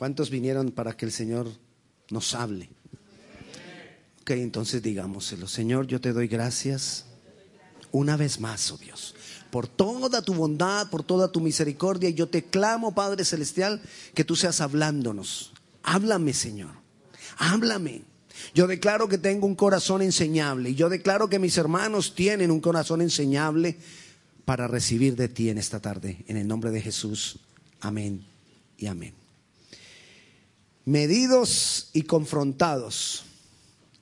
¿Cuántos vinieron para que el Señor nos hable? Ok, entonces digámoselo. Señor, yo te doy gracias una vez más, oh Dios, por toda tu bondad, por toda tu misericordia. Y yo te clamo, Padre Celestial, que tú seas hablándonos. Háblame, Señor. Háblame. Yo declaro que tengo un corazón enseñable y yo declaro que mis hermanos tienen un corazón enseñable para recibir de ti en esta tarde. En el nombre de Jesús. Amén y amén. Medidos y confrontados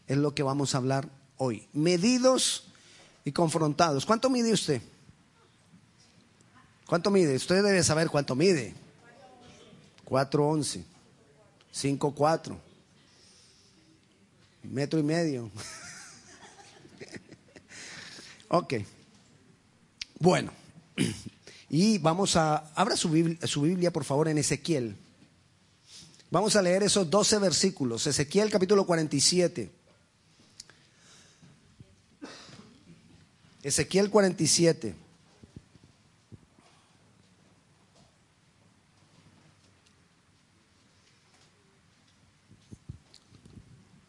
es lo que vamos a hablar hoy. Medidos y confrontados. ¿Cuánto mide usted? ¿Cuánto mide? Usted debe saber cuánto mide. 4'11, 5'4, metro y medio. ok. Bueno, y vamos a, abra su Biblia, su Biblia por favor en Ezequiel. Vamos a leer esos 12 versículos. Ezequiel capítulo 47. Ezequiel 47.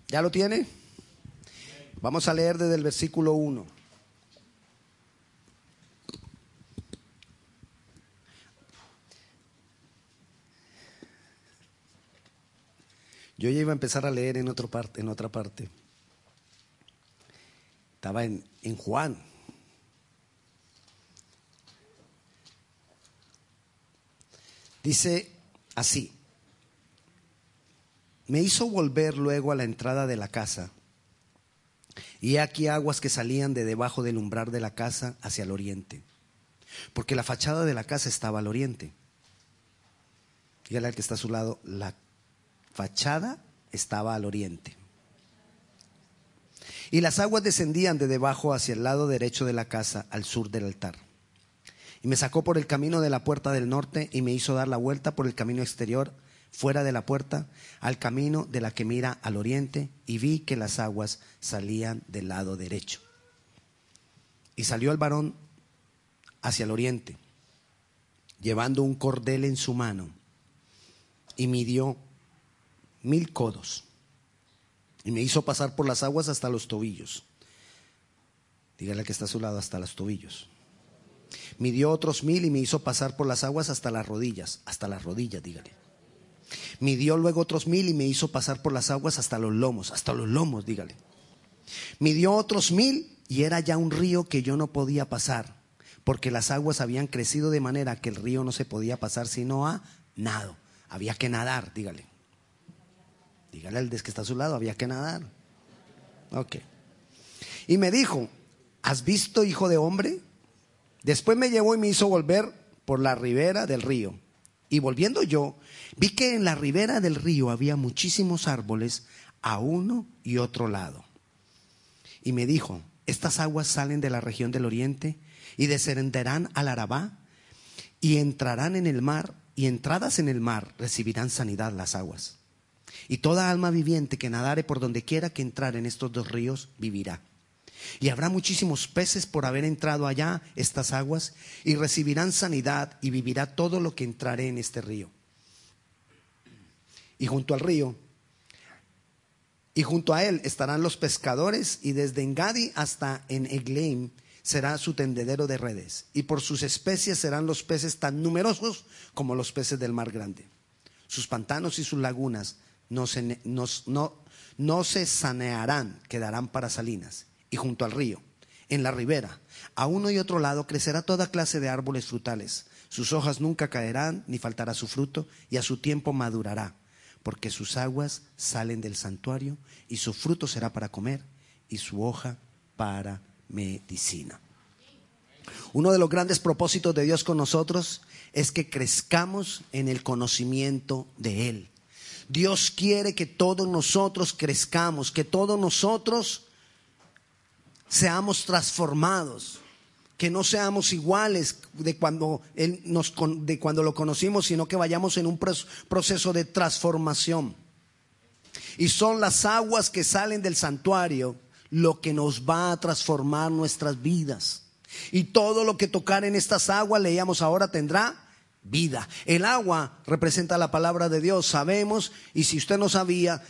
¿Ya lo tiene? Vamos a leer desde el versículo 1. Yo ya iba a empezar a leer en, parte, en otra parte. Estaba en, en Juan. Dice así, me hizo volver luego a la entrada de la casa, y aquí aguas que salían de debajo del umbral de la casa hacia el oriente, porque la fachada de la casa estaba al oriente. Dígale al que está a su lado, la fachada estaba al oriente. Y las aguas descendían de debajo hacia el lado derecho de la casa, al sur del altar. Y me sacó por el camino de la puerta del norte y me hizo dar la vuelta por el camino exterior, fuera de la puerta, al camino de la que mira al oriente, y vi que las aguas salían del lado derecho. Y salió el varón hacia el oriente, llevando un cordel en su mano, y midió mil codos. Y me hizo pasar por las aguas hasta los tobillos. Dígale que está a su lado, hasta los tobillos. Midió otros mil y me hizo pasar por las aguas hasta las rodillas, hasta las rodillas, dígale. Midió luego otros mil y me hizo pasar por las aguas hasta los lomos, hasta los lomos, dígale. Midió otros mil y era ya un río que yo no podía pasar, porque las aguas habían crecido de manera que el río no se podía pasar sino a nado. Había que nadar, dígale. Dígale al que está a su lado, había que nadar. Ok. Y me dijo, ¿has visto, hijo de hombre? Después me llevó y me hizo volver por la ribera del río. Y volviendo yo, vi que en la ribera del río había muchísimos árboles a uno y otro lado. Y me dijo, estas aguas salen de la región del oriente y descenderán al Arabá y entrarán en el mar y entradas en el mar recibirán sanidad las aguas. Y toda alma viviente que nadare por donde quiera que entrar en estos dos ríos vivirá. Y habrá muchísimos peces por haber entrado allá estas aguas, y recibirán sanidad, y vivirá todo lo que entrare en este río. Y junto al río, y junto a él estarán los pescadores, y desde Engadi hasta en Egleim será su tendedero de redes, y por sus especies serán los peces tan numerosos como los peces del mar grande. Sus pantanos y sus lagunas no se, no se sanearán, quedarán para salinas y junto al río, en la ribera. A uno y otro lado crecerá toda clase de árboles frutales. Sus hojas nunca caerán, ni faltará su fruto, y a su tiempo madurará, porque sus aguas salen del santuario, y su fruto será para comer, y su hoja para medicina. Uno de los grandes propósitos de Dios con nosotros es que crezcamos en el conocimiento de Él. Dios quiere que todos nosotros crezcamos, que todos nosotros seamos transformados, que no seamos iguales de cuando, él nos, de cuando lo conocimos, sino que vayamos en un proceso de transformación. Y son las aguas que salen del santuario lo que nos va a transformar nuestras vidas. Y todo lo que tocar en estas aguas, leíamos ahora, tendrá vida. El agua representa la palabra de Dios, sabemos, y si usted no sabía,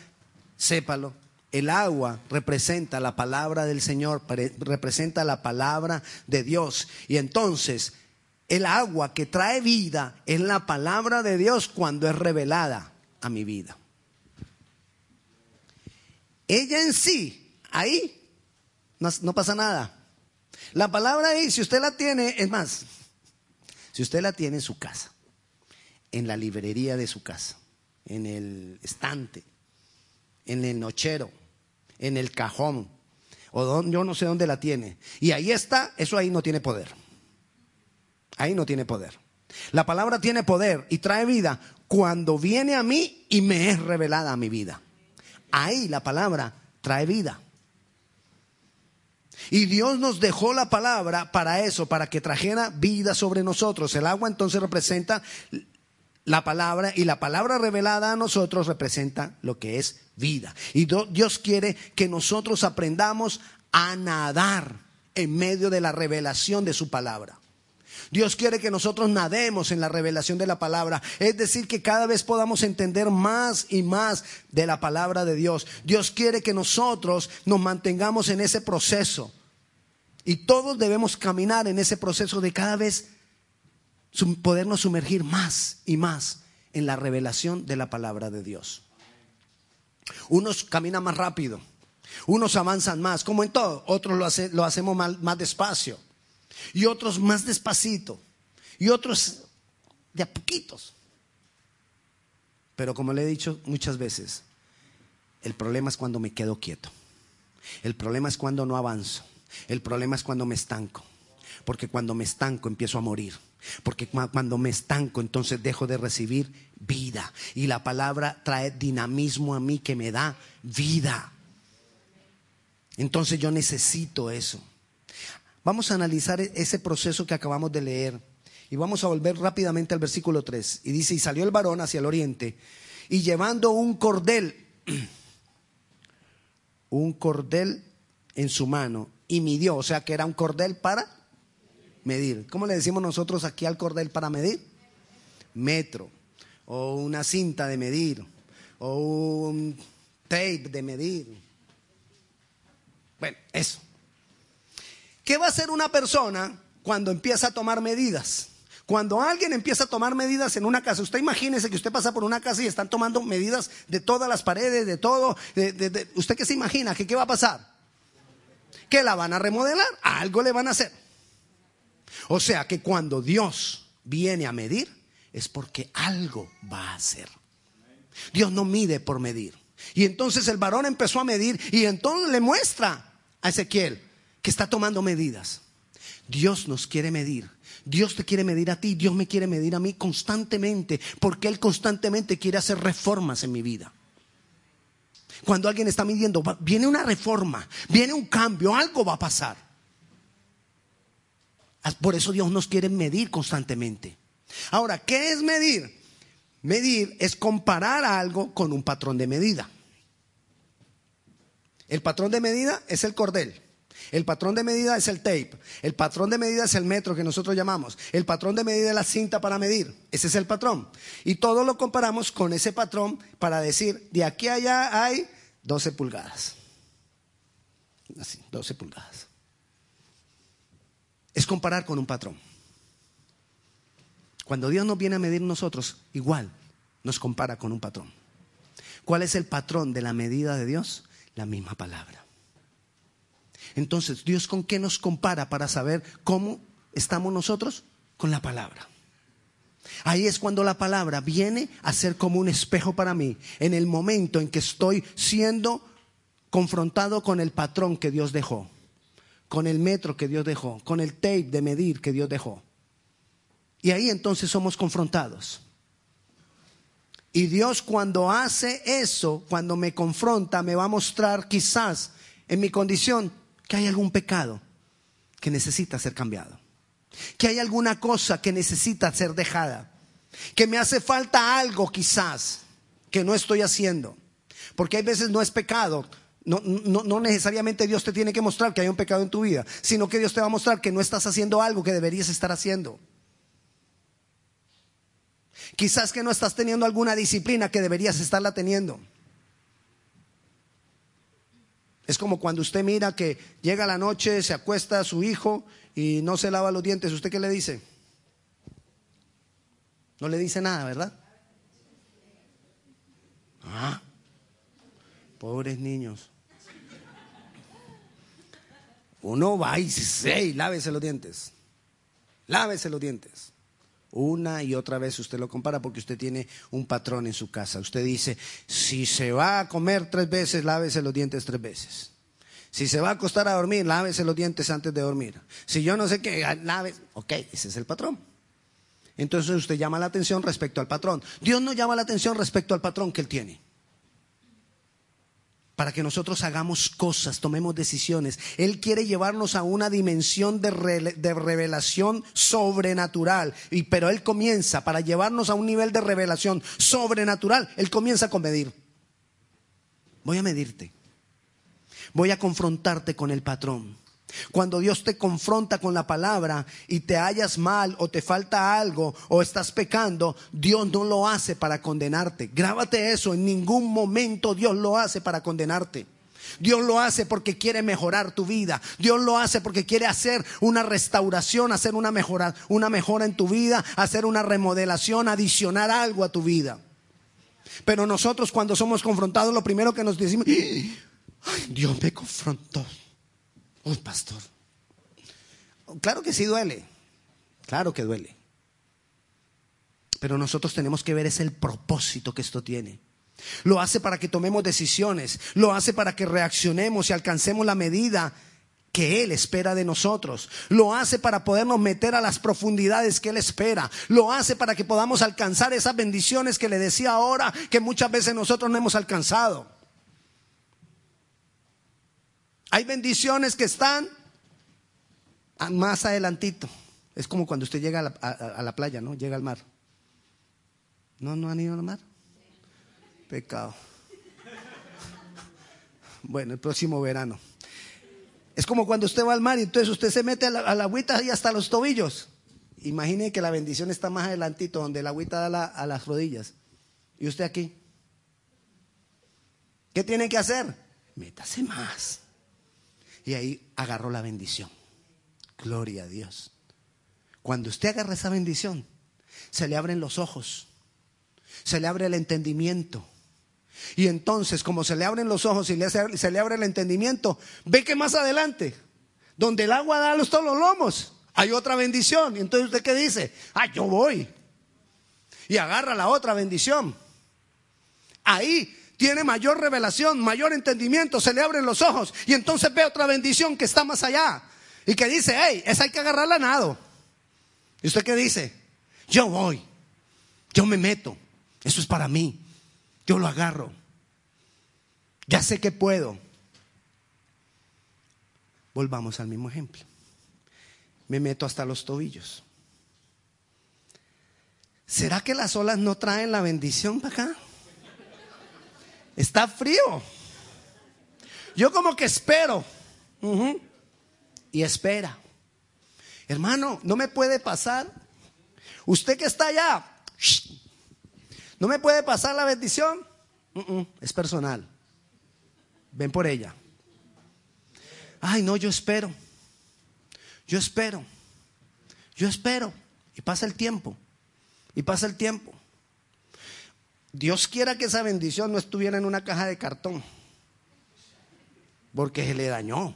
sépalo. El agua representa la palabra del Señor, representa la palabra de Dios. Y entonces, el agua que trae vida es la palabra de Dios cuando es revelada a mi vida. Ella en sí, ahí, no, pasa nada. La palabra ahí, si usted la tiene, es más, si usted la tiene en su casa, en la librería de su casa, en el estante, en el nochero, en el cajón, o yo no sé dónde la tiene, y ahí está, eso ahí no tiene poder. Ahí no tiene poder. La palabra tiene poder y trae vida cuando viene a mí y me es revelada a mi vida. Ahí la palabra trae vida. Y Dios nos dejó la palabra para eso, para que trajera vida sobre nosotros. El agua entonces representa la palabra y la palabra revelada a nosotros representa lo que es vida. Y Dios quiere que nosotros aprendamos a nadar en medio de la revelación de su palabra. Dios quiere que nosotros nademos en la revelación de la palabra. Es decir, que cada vez podamos entender más y más de la palabra de Dios. Dios quiere que nosotros nos mantengamos en ese proceso. Y todos debemos caminar en ese proceso de cada vez podernos sumergir más y más en la revelación de la palabra de Dios. Unos caminan más rápido, unos avanzan más, como en todo, otros lo, lo hacemos más despacio y otros más despacito, y otros de a poquitos. Pero como le he dicho muchas veces, el problema es cuando me quedo quieto. El problema es cuando no avanzo. El problema es cuando me estanco. Porque cuando me estanco empiezo a morir. Porque cuando me estanco entonces dejo de recibir vida. Y la palabra trae dinamismo a mí que me da vida. Entonces yo necesito eso. Vamos a analizar e-, ese proceso que acabamos de leer y vamos a volver rápidamente al versículo 3. Y dice, y salió el varón hacia el oriente y llevando un cordel, un cordel en su mano y midió, o sea que era un cordel para medir. ¿Cómo le decimos nosotros aquí al cordel para medir? Metro, o una cinta de medir, o un tape de medir. Bueno, eso. ¿Qué va a hacer una persona cuando empieza a tomar medidas? Cuando alguien empieza a tomar medidas en una casa, usted imagínese que usted pasa por una casa y están tomando medidas de todas las paredes, de todo. ¿Usted qué se imagina? ¿Qué va a pasar? Que la van a remodelar, algo le van a hacer. O sea que cuando Dios viene a medir, es porque algo va a hacer. Dios no mide por medir. Y entonces el varón empezó a medir y entonces le muestra a Ezequiel, está tomando medidas. Dios nos quiere medir. Dios te quiere medir a ti, Dios me quiere medir a mí constantemente, porque Él constantemente quiere hacer reformas en mi vida. Cuando alguien está midiendo, viene una reforma, viene un cambio, algo va a pasar. Por eso Dios nos quiere medir constantemente. Ahora, ¿qué es medir? Medir es comparar algo con un patrón de medida. El patrón de medida es el cordel. El patrón de medida es el tape. El patrón de medida es el metro que nosotros llamamos. El patrón de medida es la cinta para medir. Ese es el patrón. Y todo lo comparamos con ese patrón para decir, de aquí a allá hay 12 pulgadas. Así, 12 pulgadas. Es comparar con un patrón. Cuando Dios nos viene a medir nosotros, igual nos compara con un patrón. ¿Cuál es el patrón de la medida de Dios? La misma palabra. Entonces, ¿Dios con qué nos compara para saber cómo estamos nosotros? Con la palabra. Ahí es cuando la palabra viene a ser como un espejo para mí, en el momento en que estoy siendo confrontado con el patrón que Dios dejó, con el metro que Dios dejó, con el tape de medir que Dios dejó. Y ahí entonces somos confrontados. Y Dios cuando hace eso, cuando me confronta, me va a mostrar quizás en mi condición que hay algún pecado que necesita ser cambiado, que hay alguna cosa que necesita ser dejada, que me hace falta algo quizás que no estoy haciendo, porque hay veces no es pecado. No, no, necesariamente Dios te tiene que mostrar que hay un pecado en tu vida, sino que Dios te va a mostrar que no estás haciendo algo que deberías estar haciendo. Quizás que no estás teniendo alguna disciplina que deberías estarla teniendo. Es como cuando usted mira que llega la noche, se acuesta a su hijo y no se lava los dientes. ¿Usted qué le dice? No le dice nada, ¿verdad? Ah, pobres niños. Uno va y dice, lávese los dientes. Lávese los dientes. Una y otra vez usted lo compara porque usted tiene un patrón en su casa. Usted dice, si se va a comer tres veces, lávese los dientes tres veces. Si se va a acostar a dormir, lávese los dientes antes de dormir. Si yo no sé qué, lávese. Ok, ese es el patrón. Entonces usted llama la atención respecto al patrón. Dios no llama la atención respecto al patrón que Él tiene para que nosotros hagamos cosas, tomemos decisiones. Él quiere llevarnos a una dimensión de, revelación sobrenatural. Y, pero Él comienza, para llevarnos a un nivel de revelación sobrenatural, Él comienza con medir. Voy a medirte. Voy a confrontarte con el patrón. Cuando Dios te confronta con la palabra y te hallas mal o te falta algo o estás pecando, Dios no lo hace para condenarte. Grábate eso, en ningún momento Dios lo hace para condenarte. Dios lo hace porque quiere mejorar tu vida. Dios lo hace porque quiere hacer una restauración, hacer una mejora, en tu vida, hacer una remodelación, adicionar algo a tu vida. Pero nosotros cuando somos confrontados, lo primero que nos decimos, Dios me confrontó. Pastor. Claro que sí duele. Claro que duele. Pero nosotros tenemos que ver es el propósito que esto tiene. Lo hace para que tomemos decisiones, lo hace para que reaccionemos y alcancemos la medida que Él espera de nosotros. Lo hace para podernos meter a las profundidades que Él espera. Lo hace para que podamos alcanzar esas bendiciones que le decía ahora que muchas veces nosotros no hemos alcanzado. Hay bendiciones que están más adelantito. Es como cuando usted llega a la, playa, ¿no? Llega al mar. ¿No, no han ido al mar? Pecado. Bueno, el próximo verano. Es como cuando usted va al mar y entonces usted se mete a la, agüita y hasta los tobillos. Imagine que la bendición está más adelantito, donde la agüita da a las rodillas. Y usted aquí. ¿Qué tiene que hacer? Métase más. Y ahí agarró la bendición. Gloria a Dios. Cuando usted agarra esa bendición, se le abren los ojos, se le abre el entendimiento. Y entonces, como se le abren los ojos y se le abre el entendimiento, ve que más adelante, donde el agua da los todos los lomos, hay otra bendición. Y entonces usted qué dice? Ah, yo voy. Y agarra la otra bendición. Ahí tiene mayor revelación, mayor entendimiento, se le abren los ojos y entonces ve otra bendición que está más allá y que dice, hey, esa hay que agarrarla a nado. ¿Y usted qué dice? Yo voy, yo me meto, eso es para mí, yo lo agarro, ya sé que puedo. Volvamos al mismo ejemplo. Me meto hasta los tobillos. ¿Será que las olas no traen la bendición para acá? Está frío. Yo como que espero. Y espera. Hermano, no me puede pasar. Usted que está allá, no me puede pasar la bendición. Es personal. Ven por ella. Ay, no, yo espero. Yo espero. Yo espero. Y pasa el tiempo. Y pasa el tiempo. Dios quiera que esa bendición no estuviera en una caja de cartón, porque se le dañó,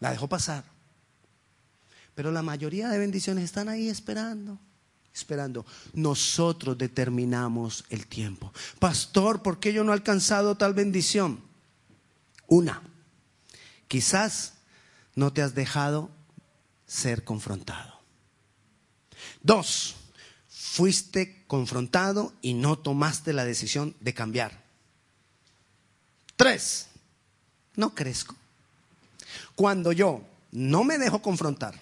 la dejó pasar. Pero la mayoría de bendiciones están ahí esperando, esperando. Nosotros determinamos el tiempo. Pastor, ¿por qué yo no he alcanzado tal bendición? Una, quizás no te has dejado ser confrontado. Dos, fuiste confrontado y no tomaste la decisión de cambiar. Tres, no crezco. Cuando yo no me dejo confrontar,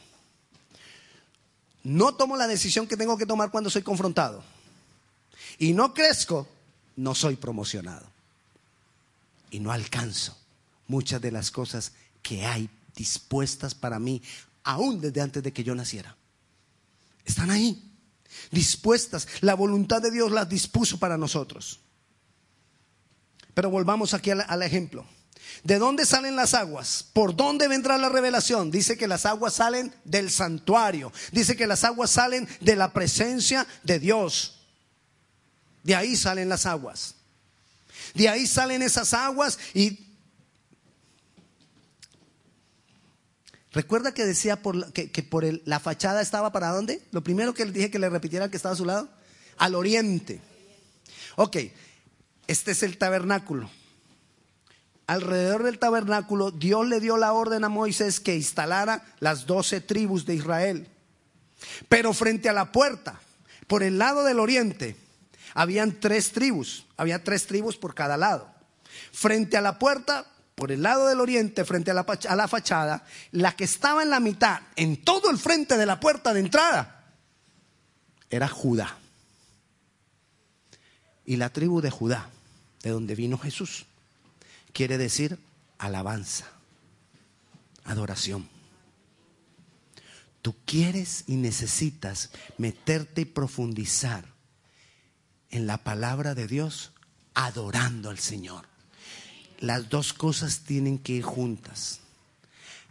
no tomo la decisión que tengo que tomar cuando soy confrontado y no crezco, no soy promocionado y no alcanzo muchas de las cosas que hay dispuestas para mí aún desde antes de que yo naciera. Están ahí. Dispuestas. La voluntad de Dios las dispuso para nosotros. Pero volvamos aquí al, ejemplo. ¿De dónde salen las aguas? ¿Por dónde vendrá la revelación? Dice que las aguas salen del santuario. Dice que las aguas salen de la presencia de Dios. De ahí salen las aguas. De ahí salen esas aguas y... ¿Recuerda que decía por, que, que por el, la fachada estaba para dónde? Lo primero que le dije que le repitiera que estaba a su lado. Al oriente. Ok, este es el tabernáculo alrededor del tabernáculo, Dios le dio la orden a Moisés que instalara las doce tribus de Israel. Pero frente a la puerta, por el lado del oriente, habían tres tribus, había tres tribus por cada lado. Frente a la puerta, por el lado del oriente, frente a la, a la fachada, la que estaba en la mitad, en todo el frente de la puerta de entrada, era Judá. Y la tribu de Judá, de donde vino Jesús quiere decir alabanza, adoración. Tú quieres y necesitas meterte y profundizar en la palabra de Dios adorando al Señor. Las dos cosas tienen que ir juntas.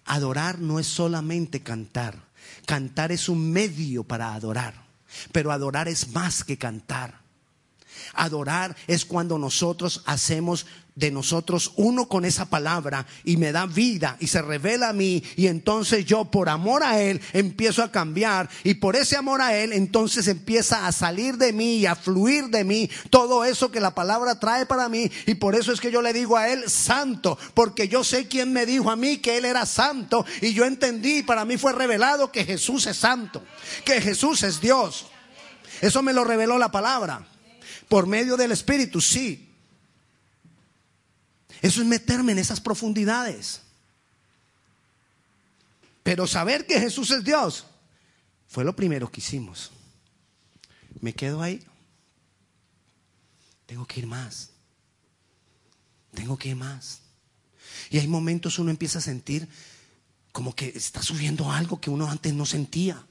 Adorar no es solamente cantar. Cantar es un medio para adorar. Pero adorar es más que cantar. Adorar es cuando nosotros hacemos de nosotros uno con esa palabra y me da vida y se revela a mí y entonces yo por amor a Él empiezo a cambiar y por ese amor a Él entonces empieza a salir de mí y a fluir de mí todo eso que la palabra trae para mí y por eso es que yo le digo a Él santo porque yo sé quién me dijo a mí que Él era santo y yo entendí para mí fue revelado que Jesús es santo, que Jesús es Dios. Eso me lo reveló la palabra por medio del Espíritu, sí. Eso es meterme en esas profundidades. Pero saber que Jesús es Dios fue lo primero que hicimos. Me quedo ahí. Tengo que ir más. Tengo que ir más. Y hay momentos uno empieza a sentir como que está subiendo algo que uno antes no sentía.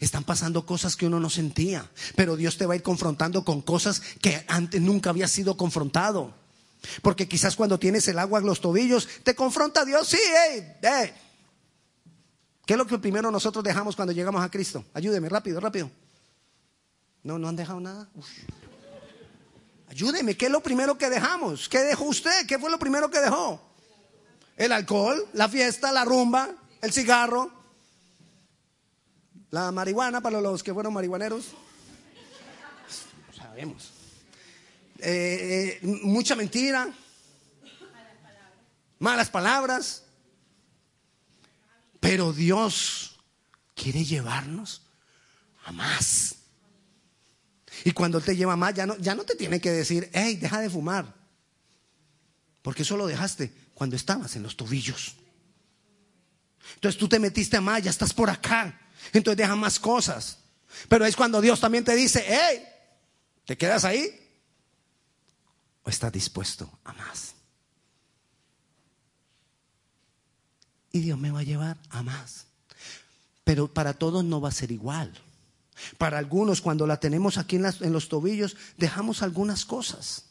Están pasando cosas que uno no sentía, pero Dios te va a ir confrontando con cosas que antes nunca había sido confrontado. Porque quizás cuando tienes el agua en los tobillos, te confronta Dios, sí, hey, hey. ¿Qué es lo que primero nosotros dejamos cuando llegamos a Cristo? Ayúdeme, rápido, rápido. No, no han dejado nada. Ayúdeme, ¿qué es lo primero que dejamos? ¿Qué dejó usted? ¿Qué fue lo primero que dejó? El alcohol, la fiesta, la rumba, el cigarro, la marihuana para los que fueron marihuaneros. Sabemos. Eh, eh, mucha mentira. Malas palabras. Pero Dios quiere llevarnos a más. Y cuando te lleva más, ya no, ya no te tiene que decir, hey, deja de fumar. Porque eso lo dejaste cuando estabas en los tobillos. Entonces tú te metiste a más, ya estás por acá. Entonces deja más cosas. Pero es cuando Dios también te dice, hey, ¿te quedas ahí? ¿O estás dispuesto a más? Y Dios me va a llevar a más. Pero para todos no va a ser igual. Para algunos, cuando la tenemos aquí en los tobillos, dejamos algunas cosas.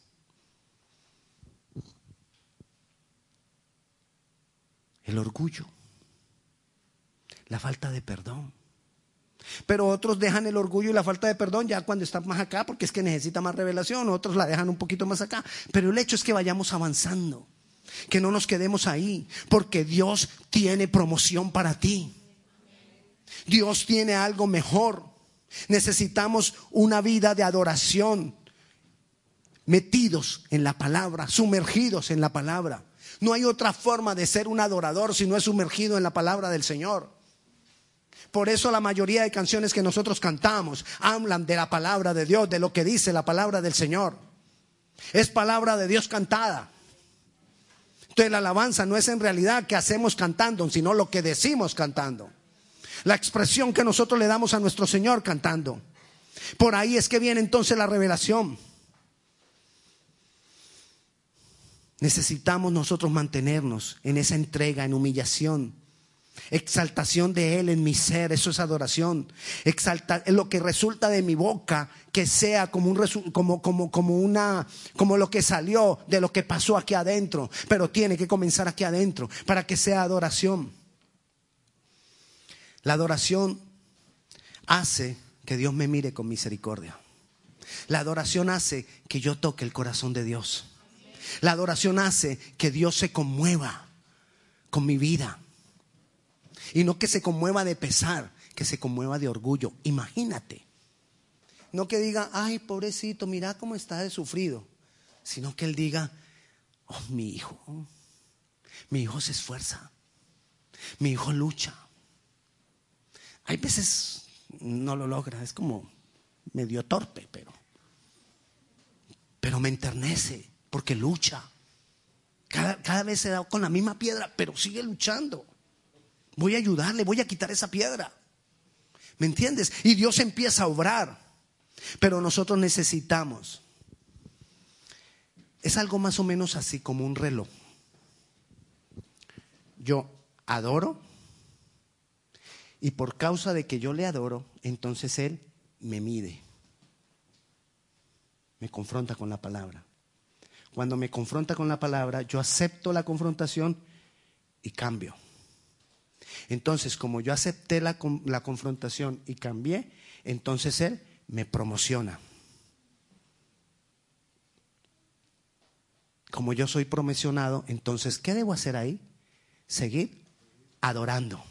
El orgullo, la falta de perdón, pero otros dejan el orgullo y la falta de perdón ya cuando están más acá porque es que necesita más revelación, otros la dejan un poquito más acá. Pero el hecho es que vayamos avanzando, que no nos quedemos ahí, porque Dios tiene promoción para ti. Dios tiene algo mejor. Necesitamos una vida de adoración, metidos en la palabra, sumergidos en la palabra. No hay otra forma de ser un adorador si no es sumergido en la palabra del Señor. Por eso la mayoría de canciones que nosotros cantamos hablan de la palabra de Dios, de lo que dice la palabra del Señor. Es palabra de Dios cantada. Entonces la alabanza no es en realidad que hacemos cantando, sino lo que decimos cantando. La expresión que nosotros le damos a nuestro Señor cantando. Por ahí es que viene entonces la revelación. Necesitamos nosotros mantenernos en esa entrega, en humillación Exaltación de Él en mi ser, eso es adoración. Lo que resulta de mi boca, que sea como, un, como, como, como, una, como lo que salió de lo que pasó aquí adentro. Pero tiene que comenzar aquí adentro para que sea adoración. La adoración hace que Dios me mire con misericordia. La adoración hace que yo toque el corazón de Dios. La adoración hace que Dios se conmueva con mi vida. Y no que se conmueva de pesar, que se conmueva de orgullo. Imagínate. No que diga, ay, pobrecito, mira cómo está de sufrido. Sino que él diga, oh, mi hijo, mi hijo se esfuerza. Mi hijo lucha. Hay veces no lo logra, es como medio torpe, pero, pero me enternece porque lucha. Cada, cada vez se da con la misma piedra, pero sigue luchando. Voy a ayudarle, voy a quitar esa piedra. ¿Me entiendes? Y Dios empieza a obrar. Pero nosotros necesitamos. Es algo más o menos así como un reloj. Yo adoro y por causa de que yo le adoro, entonces Él me mide. Me confronta con la palabra. Cuando me confronta con la palabra, yo acepto la confrontación y cambio. Entonces, como yo acepté la, la confrontación y cambié, entonces Él me promociona. Como yo soy promocionado, entonces, ¿qué debo hacer ahí? Seguir adorando.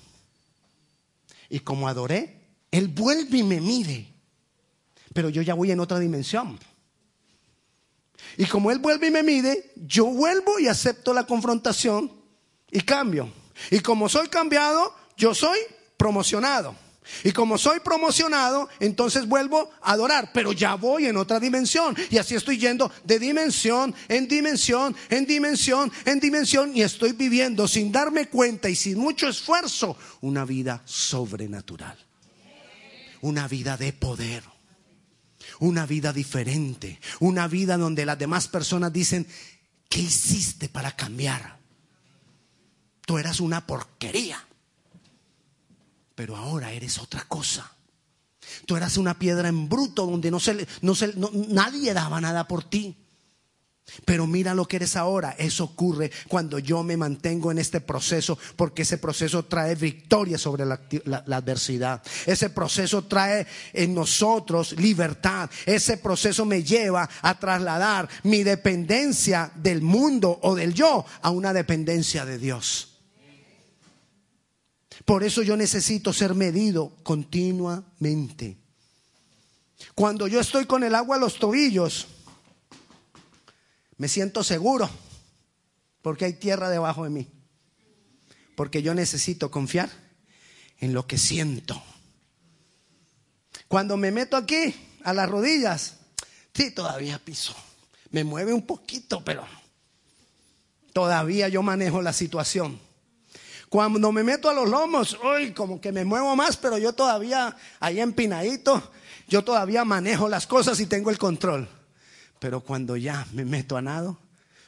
Y como adoré, Él vuelve y me mide. Pero yo ya voy en otra dimensión. Y como Él vuelve y me mide, yo vuelvo y acepto la confrontación y cambio. Y como soy cambiado, yo soy promocionado. Y como soy promocionado, entonces vuelvo a adorar, pero ya voy en otra dimensión. Y así estoy yendo de dimensión en dimensión, en dimensión, en dimensión. Y estoy viviendo sin darme cuenta y sin mucho esfuerzo una vida sobrenatural. Una vida de poder. Una vida diferente. Una vida donde las demás personas dicen, ¿qué hiciste para cambiar? Tú eras una porquería pero ahora eres otra cosa. Tú eras una piedra en bruto donde no se, no se, nadie daba nada por ti. Pero mira lo que eres ahora. Eso ocurre cuando yo me mantengo en este proceso, porque ese proceso trae victoria sobre la, la, adversidad. Ese proceso trae en nosotros libertad. Ese proceso me lleva a trasladar mi dependencia del mundo o del yo a una dependencia de Dios. Por eso yo necesito ser medido continuamente. Cuando yo estoy con el agua a los tobillos, me siento seguro porque hay tierra debajo de mí. Porque yo necesito confiar en lo que siento. Cuando me meto aquí a las rodillas, sí, todavía piso. Me mueve un poquito, pero todavía yo manejo la situación. Cuando me meto a los lomos, uy, como que me muevo más, pero yo todavía ahí empinadito, yo todavía manejo las cosas y tengo el control. Pero cuando ya me meto a nado,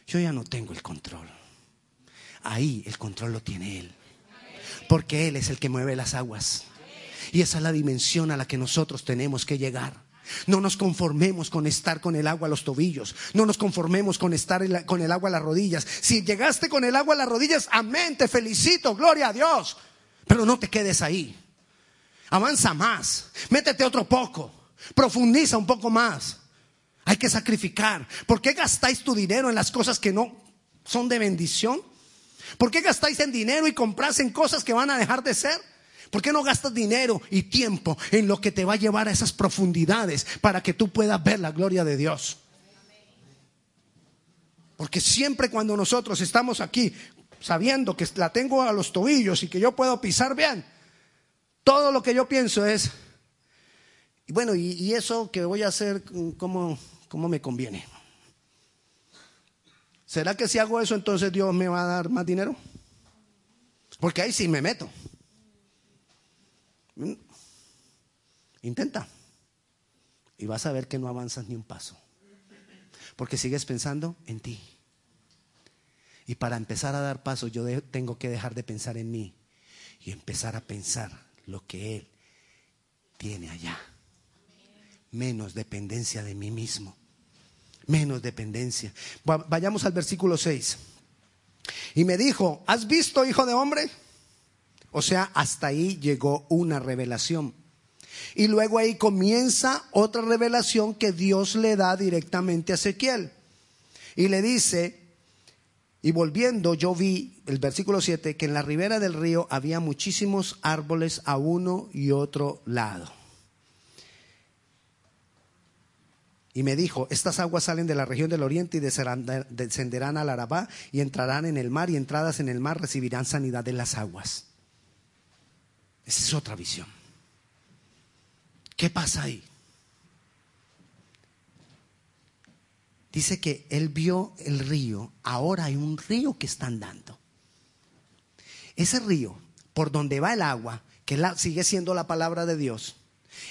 yo ya no tengo el control. Ahí el control lo tiene Él. Porque Él es el que mueve las aguas. Y esa es la dimensión a la que nosotros tenemos que llegar. No nos conformemos con estar con el agua a los tobillos. No nos conformemos con estar con el agua a las rodillas. Si llegaste con el agua a las rodillas, amén, te felicito, gloria a Dios. Pero no te quedes ahí. Avanza más. Métete otro poco. Profundiza un poco más. Hay que sacrificar. ¿Por qué gastáis tu dinero en las cosas que no son de bendición? ¿Por qué gastáis en dinero y compras en cosas que van a dejar de ser? ¿Por qué no gastas dinero y tiempo en lo que te va a llevar a esas profundidades para que tú puedas ver la gloria de Dios? Porque siempre cuando nosotros estamos aquí sabiendo que la tengo a los tobillos y que yo puedo pisar bien, todo lo que yo pienso es, bueno, y, eso que voy a hacer, ¿cómo, ¿cómo me conviene? ¿Será que si hago eso entonces Dios me va a dar más dinero? Porque ahí sí me meto. Intenta. Y vas a ver que no avanzas ni un paso. Porque sigues pensando en ti. Y para empezar a dar pasos yo tengo que dejar de pensar en mí. y empezar a pensar lo que Él tiene allá. Menos dependencia de mí mismo. Menos dependencia. Vayamos al versículo 6. Y me dijo, ¿has visto, hijo de hombre? O sea, hasta ahí llegó una revelación. Y luego ahí comienza otra revelación que Dios le da directamente a Ezequiel. Y le dice, y volviendo yo vi, el versículo 7, que en la ribera del río había muchísimos árboles a uno y otro lado. Y me dijo, estas aguas salen de la región del oriente y descenderán al Arabá y entrarán en el mar y entradas en el mar recibirán sanidad de las aguas. Esa es otra visión. ¿Qué pasa ahí? Dice que él vio el río, ahora hay un río que está andando. Ese río, por donde va el agua, que sigue siendo la palabra de Dios,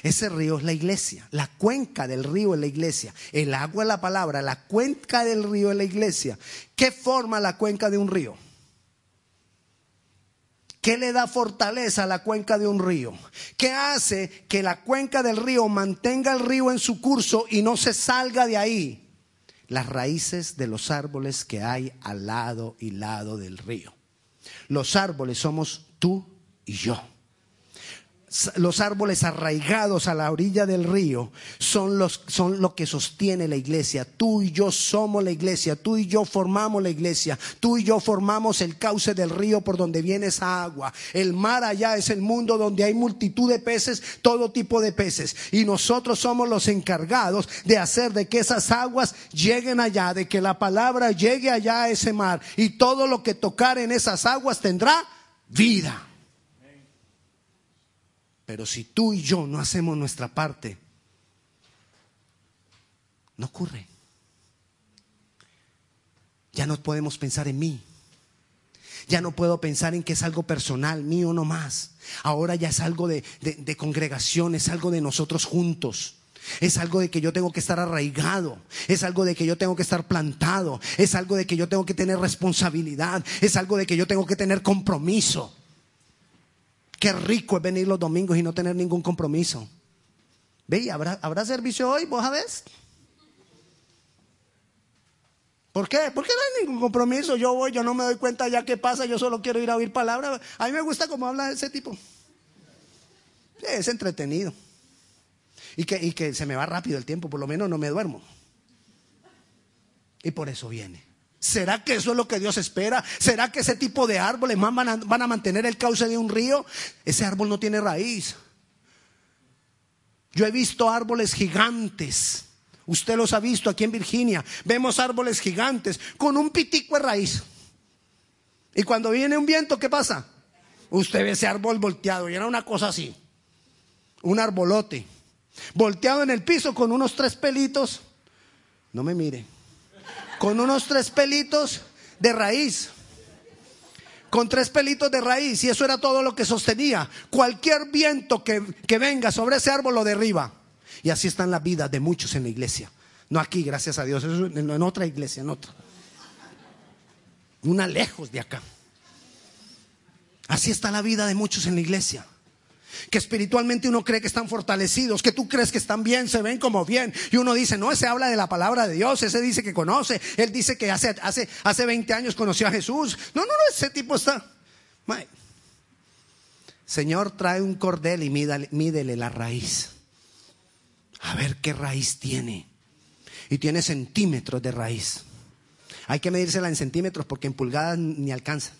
ese río es la iglesia, la cuenca del río es la iglesia, el agua es la palabra, la cuenca del río es la iglesia. ¿Qué forma la cuenca de un río? ¿Qué le da fortaleza a la cuenca de un río? ¿Qué hace que la cuenca del río mantenga el río en su curso y no se salga de ahí? Las raíces de los árboles que hay al lado y lado del río. Los árboles somos tú y yo los árboles arraigados a la orilla del río son, los, son lo que sostiene la iglesia. Tú y yo somos la iglesia, tú y yo formamos la iglesia, tú y yo formamos el cauce del río por donde viene esa agua. El mar allá es el mundo donde hay multitud de peces, todo tipo de peces. Y nosotros somos los encargados de hacer de que esas aguas lleguen allá, de que la palabra llegue allá a ese mar. Y todo lo que tocar en esas aguas tendrá vida. Pero si tú y yo no hacemos nuestra parte, no ocurre. Ya no podemos pensar en mí. Ya no puedo pensar en que es algo personal, mío no más. Ahora ya es algo de, de, congregación, es algo de nosotros juntos. Es algo de que yo tengo que estar arraigado, es algo de que yo tengo que estar plantado, es algo de que yo tengo que tener responsabilidad, es algo de que yo tengo que tener compromiso. Qué rico es venir los domingos y no tener ningún compromiso. Ve, ¿habrá, ¿habrá servicio hoy? ¿Vos sabés? ¿Por qué? Porque no hay ningún compromiso. Yo voy, yo no me doy cuenta ya qué pasa, yo solo quiero ir a oír palabras. A mí me gusta cómo habla ese tipo. Es entretenido. Y que se me va rápido el tiempo, por lo menos no me duermo. Y por eso viene. ¿Será que eso es lo que Dios espera? ¿Será que ese tipo de árboles más van a, mantener el cauce de un río? Ese árbol no tiene raíz. Yo he visto árboles gigantes. Usted los ha visto aquí en Virginia. Vemos árboles gigantes con un pitico de raíz. Y cuando viene un viento, ¿qué pasa? Usted ve ese árbol volteado y era una cosa así. Un arbolote. Volteado en el piso con unos tres pelitos. No me mire con unos tres pelitos de raíz. Con tres pelitos de raíz. Y eso era todo lo que sostenía. Cualquier viento que, venga sobre ese árbol lo derriba. Y así están las vidas de muchos en la iglesia. No aquí, gracias a Dios. en otra iglesia, en otra. Una lejos de acá. Así está la vida de muchos en la iglesia que espiritualmente uno cree que están fortalecidos, que tú crees que están bien, se ven como bien. Y uno dice, no, ese habla de la palabra de Dios, ese dice que conoce, él dice que hace, hace, hace 20 años conoció a Jesús. No, no, no, ese tipo está... Señor, trae un cordel y mídele la raíz. A ver qué raíz tiene. Y tiene centímetros de raíz. Hay que medírsela en centímetros porque en pulgadas ni alcanza.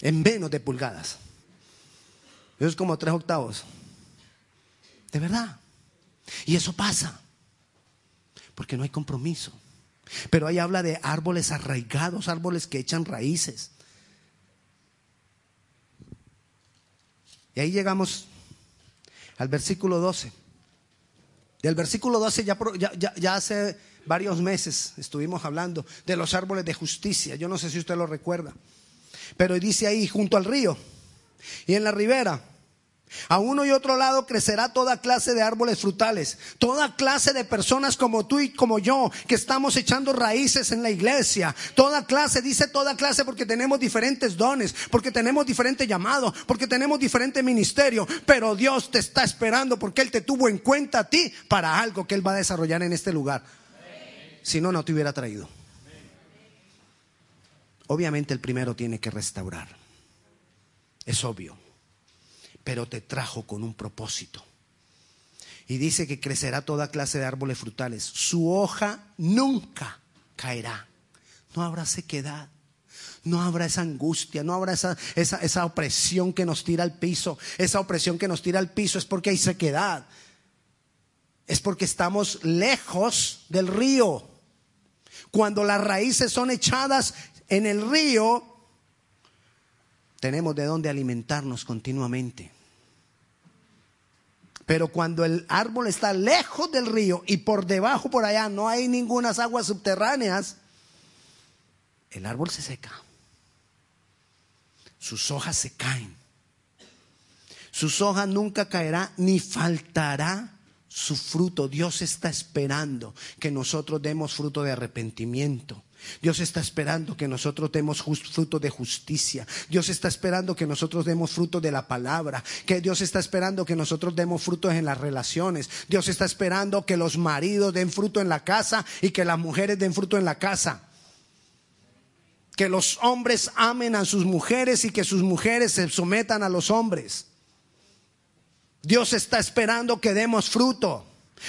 En menos de pulgadas. Eso es como tres octavos. De verdad. Y eso pasa. Porque no hay compromiso. Pero ahí habla de árboles arraigados, árboles que echan raíces. Y ahí llegamos al versículo 12. Del versículo 12 ya, ya, ya, hace varios meses estuvimos hablando de los árboles de justicia. Yo no sé si usted lo recuerda. Pero dice ahí, junto al río y en la ribera A uno y otro lado crecerá toda clase de árboles frutales, toda clase de personas como tú y como yo, que estamos echando raíces en la iglesia. Toda clase, dice toda clase porque tenemos diferentes dones, porque tenemos diferente llamado, porque tenemos diferente ministerio. Pero Dios te está esperando porque Él te tuvo en cuenta a ti para algo que Él va a desarrollar en este lugar. Si no, no te hubiera traído. Obviamente el primero tiene que restaurar. Es obvio pero te trajo con un propósito. Y dice que crecerá toda clase de árboles frutales. Su hoja nunca caerá. No habrá sequedad. No habrá esa angustia, no habrá esa, esa, esa opresión que nos tira al piso. Esa opresión que nos tira al piso es porque hay sequedad. Es porque estamos lejos del río. Cuando las raíces son echadas en el río, tenemos de dónde alimentarnos continuamente. Pero cuando el árbol está lejos del río y por debajo, por allá, no hay ninguna aguas subterráneas, el árbol se seca. Sus hojas se caen. Sus hojas nunca caerá ni faltará su fruto. Dios está esperando que nosotros demos fruto de arrepentimiento. Dios está esperando que nosotros demos fruto de justicia. Dios está esperando que nosotros demos fruto de la palabra. Que Dios está esperando que nosotros demos frutos en las relaciones. Dios está esperando que los maridos den fruto en la casa y que las mujeres den fruto en la casa. Que los hombres amen a sus mujeres y que sus mujeres se sometan a los hombres. Dios está esperando que demos fruto.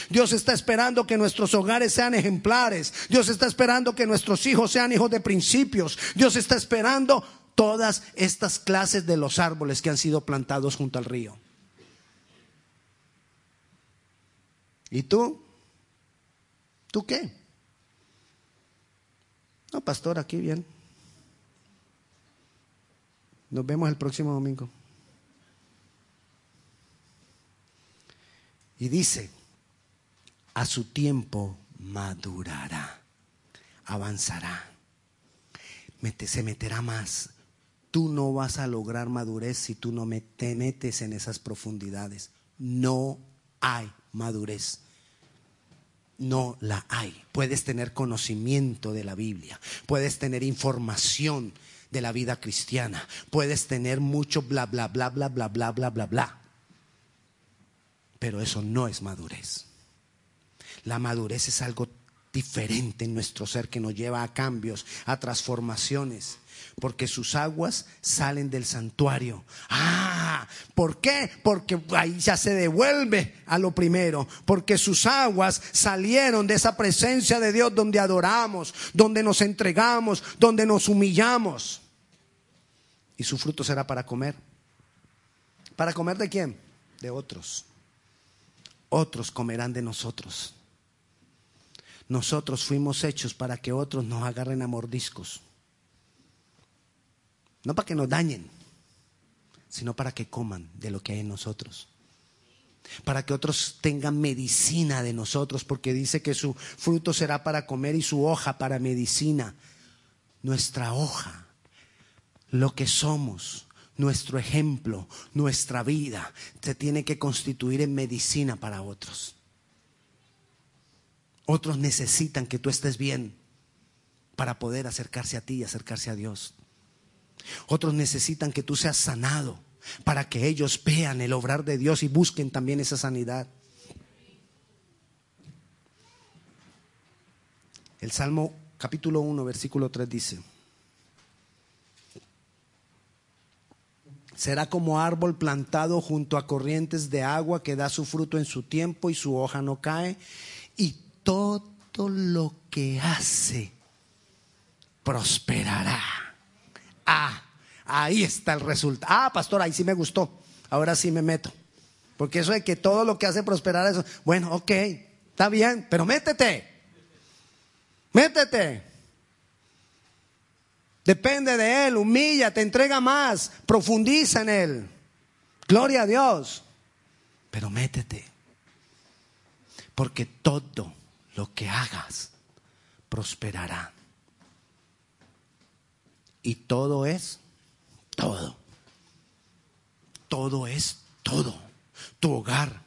Dios está esperando que nuestros hogares sean ejemplares. Dios está esperando que nuestros hijos sean hijos de principios. Dios está esperando todas estas clases de los árboles que han sido plantados junto al río. ¿Y tú? ¿Tú qué? No, pastor, aquí bien. Nos vemos el próximo domingo. Y dice, a su tiempo madurará, avanzará, se meterá más. Tú no vas a lograr madurez si tú no te metes en esas profundidades. No hay madurez. No la hay. Puedes tener conocimiento de la Biblia, puedes tener información de la vida cristiana, puedes tener mucho bla, bla, bla, bla, bla, bla, bla, bla, bla. Pero eso no es madurez. La madurez es algo diferente en nuestro ser que nos lleva a cambios, a transformaciones. Porque sus aguas salen del santuario. Ah, ¿por qué? Porque ahí ya se devuelve a lo primero. Porque sus aguas salieron de esa presencia de Dios donde adoramos, donde nos entregamos, donde nos humillamos. Y su fruto será para comer. ¿Para comer de quién? De otros. Otros comerán de nosotros. Nosotros fuimos hechos para que otros nos agarren a mordiscos. No para que nos dañen, sino para que coman de lo que hay en nosotros. Para que otros tengan medicina de nosotros, porque dice que su fruto será para comer y su hoja para medicina. Nuestra hoja, lo que somos, nuestro ejemplo, nuestra vida, se tiene que constituir en medicina para otros. Otros necesitan que tú estés bien para poder acercarse a ti y acercarse a Dios. Otros necesitan que tú seas sanado para que ellos vean el obrar de Dios y busquen también esa sanidad. El Salmo capítulo 1, versículo 3 dice, será como árbol plantado junto a corrientes de agua que da su fruto en su tiempo y su hoja no cae, y todo lo que hace prosperará. Ah, ahí está el resultado. Ah, pastor, ahí sí me gustó. Ahora sí me meto. Porque eso de que todo lo que hace prosperar, eso, bueno, ok, está bien, pero métete. Métete. Depende de Él, humilla, te entrega más, profundiza en Él. Gloria a Dios. Pero métete. Porque todo lo que hagas prosperará. Y todo es todo. Todo es Todo, tu hogar,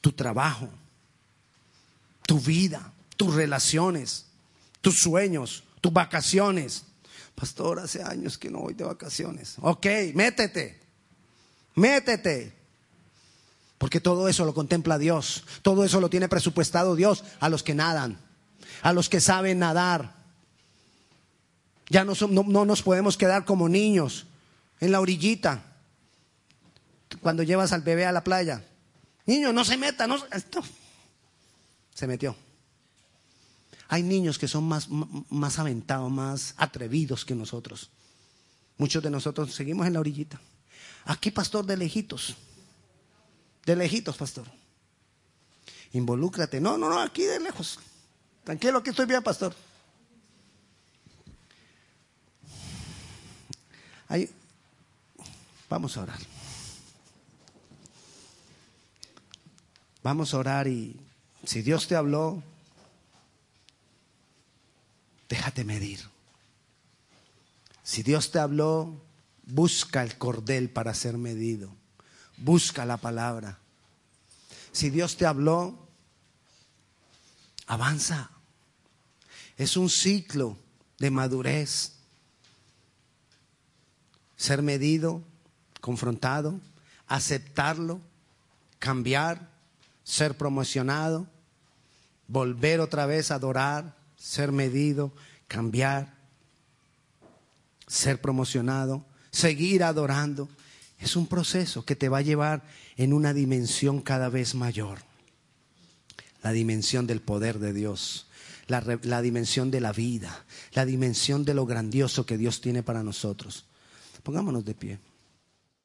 tu trabajo, tu vida, tus relaciones, tus sueños, tus vacaciones. Pastor, hace años que no voy de vacaciones. Ok, métete, métete. Porque todo eso lo contempla Dios. Todo eso lo tiene presupuestado Dios a los que nadan, a los que saben nadar. Ya no, no, nos podemos quedar como niños en la orillita cuando llevas al bebé a la playa. Niño, no se meta, no. Se metió. Hay niños que son más, más aventados, más atrevidos que nosotros. Muchos de nosotros seguimos en la orillita. Aquí, pastor, de lejitos. De lejitos, pastor. Involúcrate. No, no, no, aquí de lejos. Tranquilo, aquí estoy bien, pastor. vamos a orar. Vamos a orar y si Dios te habló, déjate medir. Si Dios te habló, busca el cordel para ser medido. Busca la palabra. Si Dios te habló, avanza. Es un ciclo de madurez. Ser medido, confrontado, aceptarlo, cambiar, ser promocionado, volver otra vez a adorar, ser medido, cambiar, ser promocionado, seguir adorando. Es un proceso que te va a llevar en una dimensión cada vez mayor. La dimensión del poder de Dios, la, la, dimensión de la vida, la dimensión de lo grandioso que Dios tiene para nosotros. Pongámonos de pie.